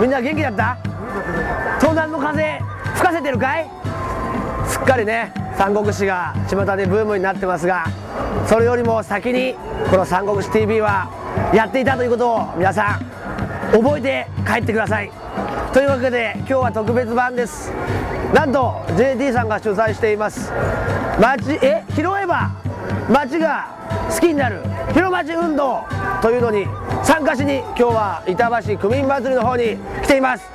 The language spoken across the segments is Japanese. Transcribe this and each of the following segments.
みんな元気だった？東南の風吹かせてるかい？すっかりね三国志が巷でブームになってますがそれよりも先にこの三国志 TV はやっていたということを皆さん覚えて帰ってください。というわけで今日は特別版です。なんと JT さんが主催しています。町え？拾えば町が好きになる広町運動というのに参加しに今日は板橋区民祭りの方に来ています。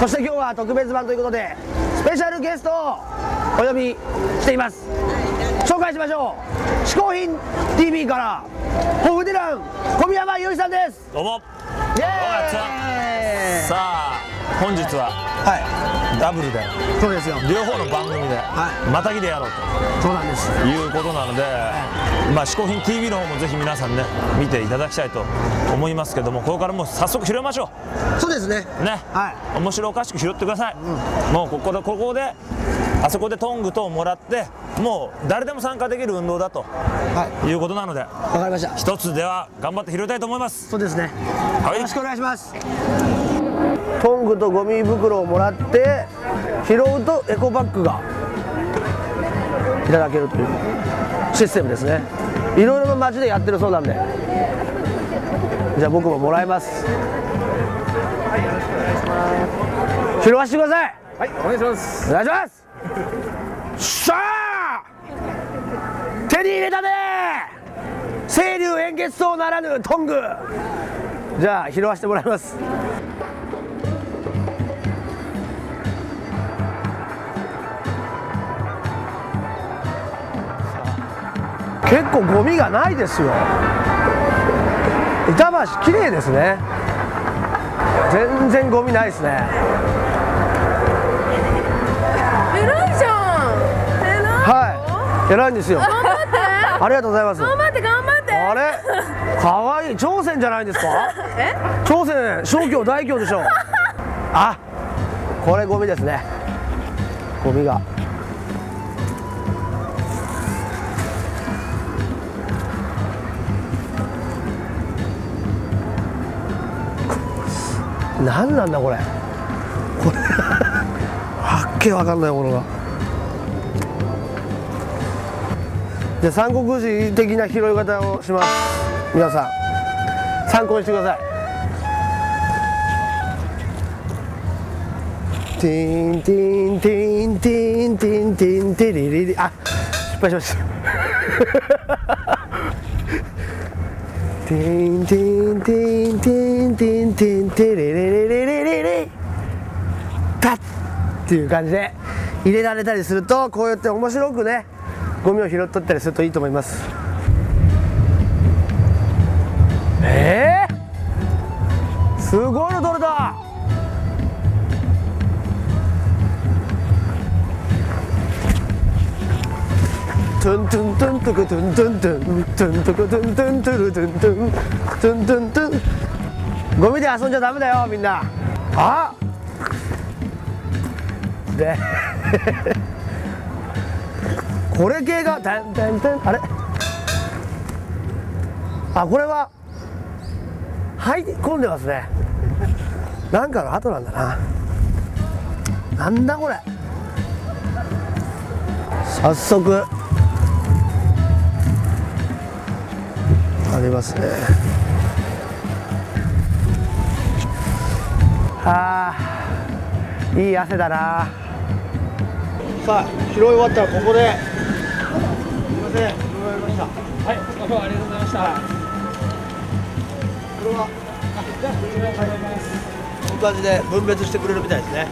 そして今日は特別版ということでスペシャルゲストをお呼びしています。紹介しましょう。嗜好品 TV からホフディラン小宮山由依さんです。どうも。イエーイさあ本日ははダブルで。いそうですよ。両方の番組ではまたぎでやろうそうなんです。ということなので、まあ、嗜好品 TV の方もぜひ皆さんね見ていただきたいと思いますけどもここからもう早速拾いましょそうですね。うね、は面白おかしく拾ってください、もうここでここであそこでトングともらってもう誰でも参加できる運動だとはい。いうことなのでわかりました。一つでは頑張って拾いたいと思います。そうですね。はい。よろしくお願いします。トングとゴミ袋をもらって拾うとエコバッグがいただけるというシステムですね。いろいろな街でやってるそうなんで。じゃあ僕ももらいます。拾わせてください。はい、お願いします。お願いしますしゃあ手に入れたね。清流円月草ならぬトング。じゃあ拾わせてもらいます。結構ゴミがないですよ。板橋綺麗ですね。全然ゴミないですね。偉いんですよ。頑張って。ありがとうございます。頑張って頑張って。あれ？可愛い。朝鮮じゃないですか？え？朝鮮小京大京でしょあこれゴミですね。ゴミが。何なんだこれ？これ。はっけわかんないものがじゃあ三国志的な拾い方をします。皆さん参考にしてください。ティンティンティンティンティンティンティリリリあ失敗しましたティンティンティンティンティンティンテリリリリリリリパッっていう感じで入れられたりするとこうやって面白くねゴミを拾っとったりするといいと思います。えー、すごいの取れた！トゥントゥントゥントゥクトゥントゥントゥントゥントゥクトゥントゥントゥルトゥントゥントゥントゥントゥンゴミで遊んじゃダメだよみんなあでこれ系がタンタンタンあれ？あこれは入り込んでますね。なんかの後なんだな。なんだこれ？早速ありますね。あーいい汗だな。さあ拾い終わったらここで。ません。拾い終わりました。はいどうもありがとうございました。これはあじゃあこちらになります。こういう感じで分別してくれるみたいですね。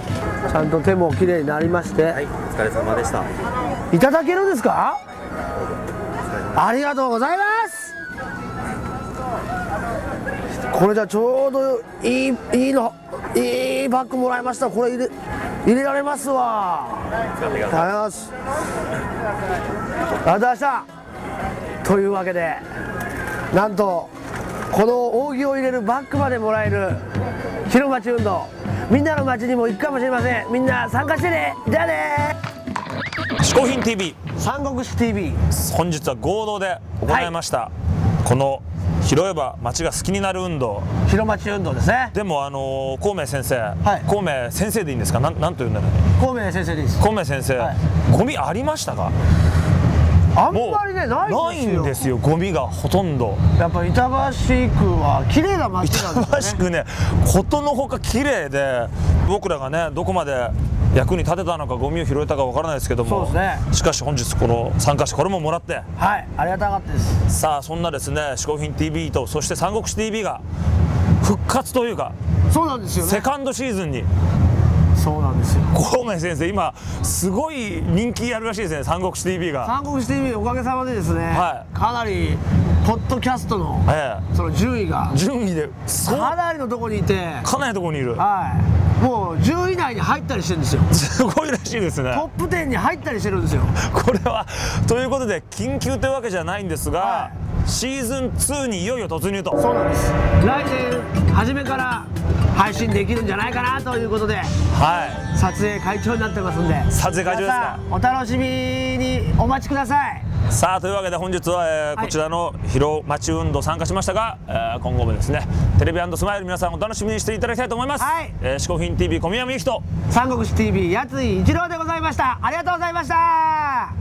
ちゃんと手もきれいになりまして、はい、お疲れ様でした。いただけるんですか？ありがとうございます。これじゃあちょうどいいいいのいいバッグもらいました。これ入れ入れられますわ。ありがとうございます。ありがとうございました。というわけでなんとこの扇を入れるバッグまでもらえる広町運動。みんなの町にも行くかもしれません。みんな参加してね。じゃあね。嗜好品 TV 三国志 TV 本日は合同で行いました、この広えば町が好きになる運動。広町運動ですね。でもあの孔明先生、はい。孔明先生でいいんですか？なんなんと言うんだろう孔明先生です。孔明先生、はい。ゴミありましたか？あんまりねないんでよ。んですすよゴミがほとんど。やっぱ板橋区は綺麗な街なん板ですよね。橋区ねことのほか綺麗で僕らがねどこまで役に立てたのかゴミを拾えたかわからないですけども。そうですね。しかし本日この参加してこれももらって。はいありがたかったです。さあそんなですね「嗜好品 TV」とそして「三国志 TV」が復活というかそうなんですよね。セカンドシーズンに。そうなんですよ。孔明先生今すごい人気あるらしいですね「三国志 TV が」三国志 TV おかげさまでですね、はい。かなりポッドキャストのえその順位がえ順位でかなりのとこにいてかなりのところにいる。はいもう10位以内に入ったりしてるんですよ。すごいらしいですね。トップ10に入ったりしてるんですよ。これはということで緊急というわけじゃないんですが、はシーズン2にいよいよ突入と。そうなんです。来年初めから配信できるんじゃないかなということではい。撮影会長になってますんで。撮影会長ですか。お楽しみにお待ちくださいさあというわけで本日は、えーはい。こちらの広町運動参加しましたが、えー今後もですねテレビスマイル皆さんお楽しみにしていただきたいと思います、はい。えー、嗜好品 TV 小宮山由紀と。三国志 TV やつい一郎でございました。ありがとうございました